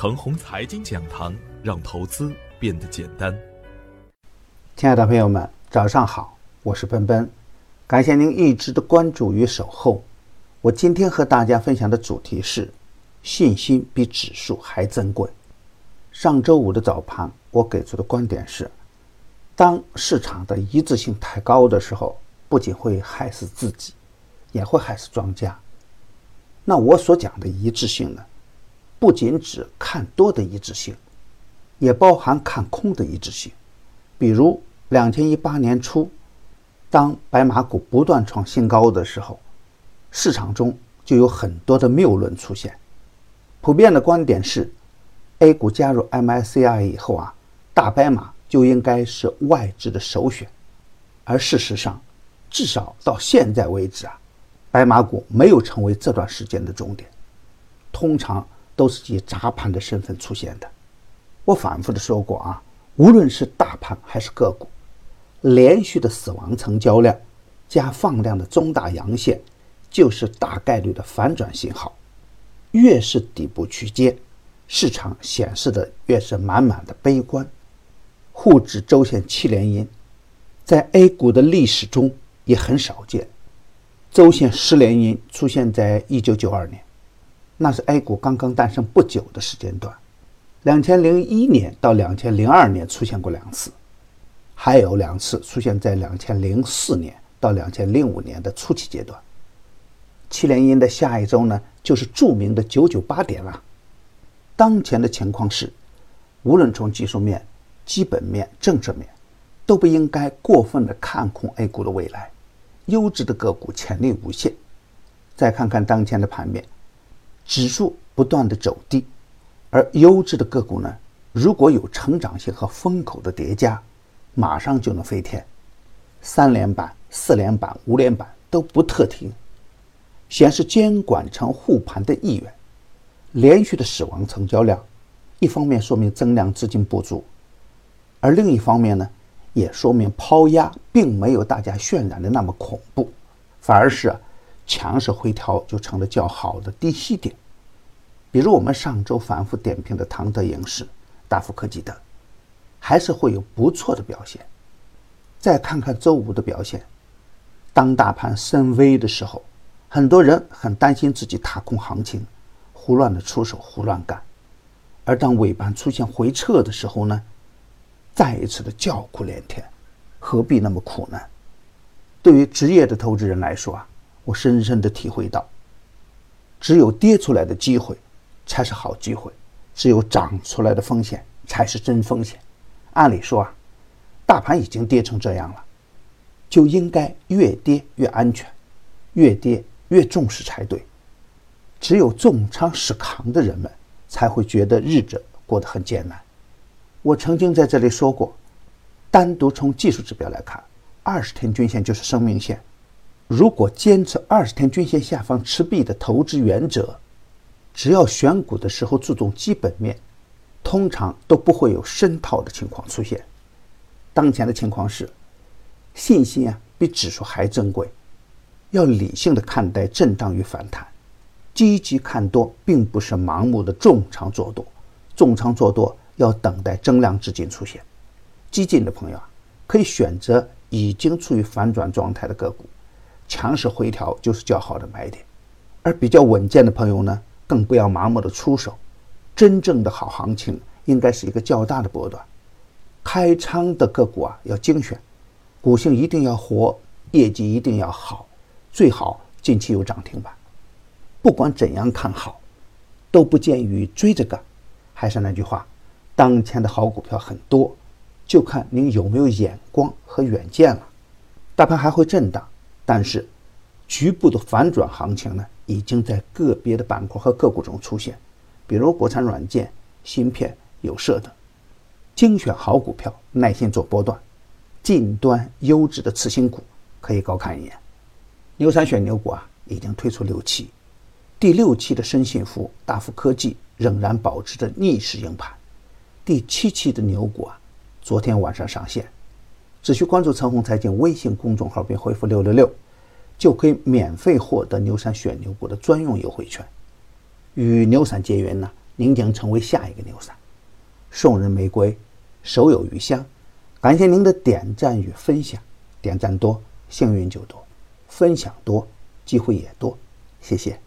程红财经讲堂，让投资变得简单。亲爱的朋友们，早上好，我是奔奔，感谢您一直的关注与守候。我今天和大家分享的主题是：信心比指数还珍贵。上周五的早盘，我给出的观点是：当市场的一致性太高的时候，不仅会害死自己，也会害死庄家。那我所讲的一致性呢，不仅指看多的一致性，也包含看空的一致性。比如，两千一八年初，当白马股不断创新高的时候，市场中就有很多的谬论出现。普遍的观点是，A 股加入 MSCI 以后啊，大白马就应该是外资的首选。而事实上，至少到现在为止啊，白马股没有成为这段时间的重点，通常都是以砸盘的身份出现的。我反复的说过啊，无论是大盘还是个股。连续的死亡成交量加放量的中大阳线，就是大概率的反转信号。越是底部区间，市场显示的越是满满的悲观。沪指周线七连阴，在 A 股的历史中也很少见。周线十连阴出现在一九九二年，那是 A 股刚刚诞生不久的时间段。两千零一年到两千零二年出现过两次。还有两次出现在两千零四年到两千零五年的初期阶段。七连阴的下一周呢，就是著名的九九八点了。当前的情况是，无论从技术面、基本面、政治面，都不应该过分的看空 A 股的未来。优质的个股潜力无限。再看看当前的盘面，指数不断的走低，而优质的个股呢，如果有成长性和风口的叠加。马上就能飞天，三连板、四连板、五连板都不特停，显示监管层护盘的意愿。连续的死亡成交量，一方面说明增量资金不足，而另一方面呢，也说明抛压并没有大家渲染的那么恐怖，反而是强势回调就成了较好的低吸点。比如我们上周反复点评的唐德影视、大富科技等。还是会有不错的表现。再看看周五的表现，当大盘深 V 的时候，很多人很担心自己踏空行情，胡乱的出手，胡乱干；而当尾盘出现回撤的时候呢，再一次的叫苦连天，何必那么苦呢？对于职业的投资人来说啊，我深深的体会到，只有跌出来的机会才是好机会，只有涨出来的风险才是真风险。按理说啊，大盘已经跌成这样了，就应该越跌越安全，越跌越重视才对。只有重仓死扛的人们才会觉得日子过得很艰难。我曾经在这里说过，单独从技术指标来看，二十天均线就是生命线。如果坚持二十天均线下方持币的投资原则，只要选股的时候注重基本面。通常都不会有深套的情况出现。当前的情况是，信心啊比指数还珍贵，要理性的看待震荡与反弹，积极看多，并不是盲目的重仓做多。重仓做多要等待增量资金出现。激进的朋友啊，可以选择已经处于反转状态的个股，强势回调就是较好的买点。而比较稳健的朋友呢，更不要盲目的出手。真正的好行情应该是一个较大的波段，开仓的个股啊要精选，股性一定要活，业绩一定要好，最好近期有涨停板。不管怎样看好，都不建议追着干。还是那句话，当前的好股票很多，就看您有没有眼光和远见了。大盘还会震荡，但是局部的反转行情呢，已经在个别的板块和个股中出现。比如国产软件、芯片、有色等，精选好股票，耐心做波段，近端优质的次新股可以高看一眼。牛三选牛股啊，已经推出六期，第六期的深信服、大富科技仍然保持着逆势硬盘。第七期的牛股啊，昨天晚上上线，只需关注陈红财经微信公众号并回复六六六，就可以免费获得牛散选牛股的专用优惠券。与牛散结缘呢，您将成为下一个牛散。送人玫瑰，手有余香。感谢您的点赞与分享，点赞多，幸运就多；分享多，机会也多。谢谢。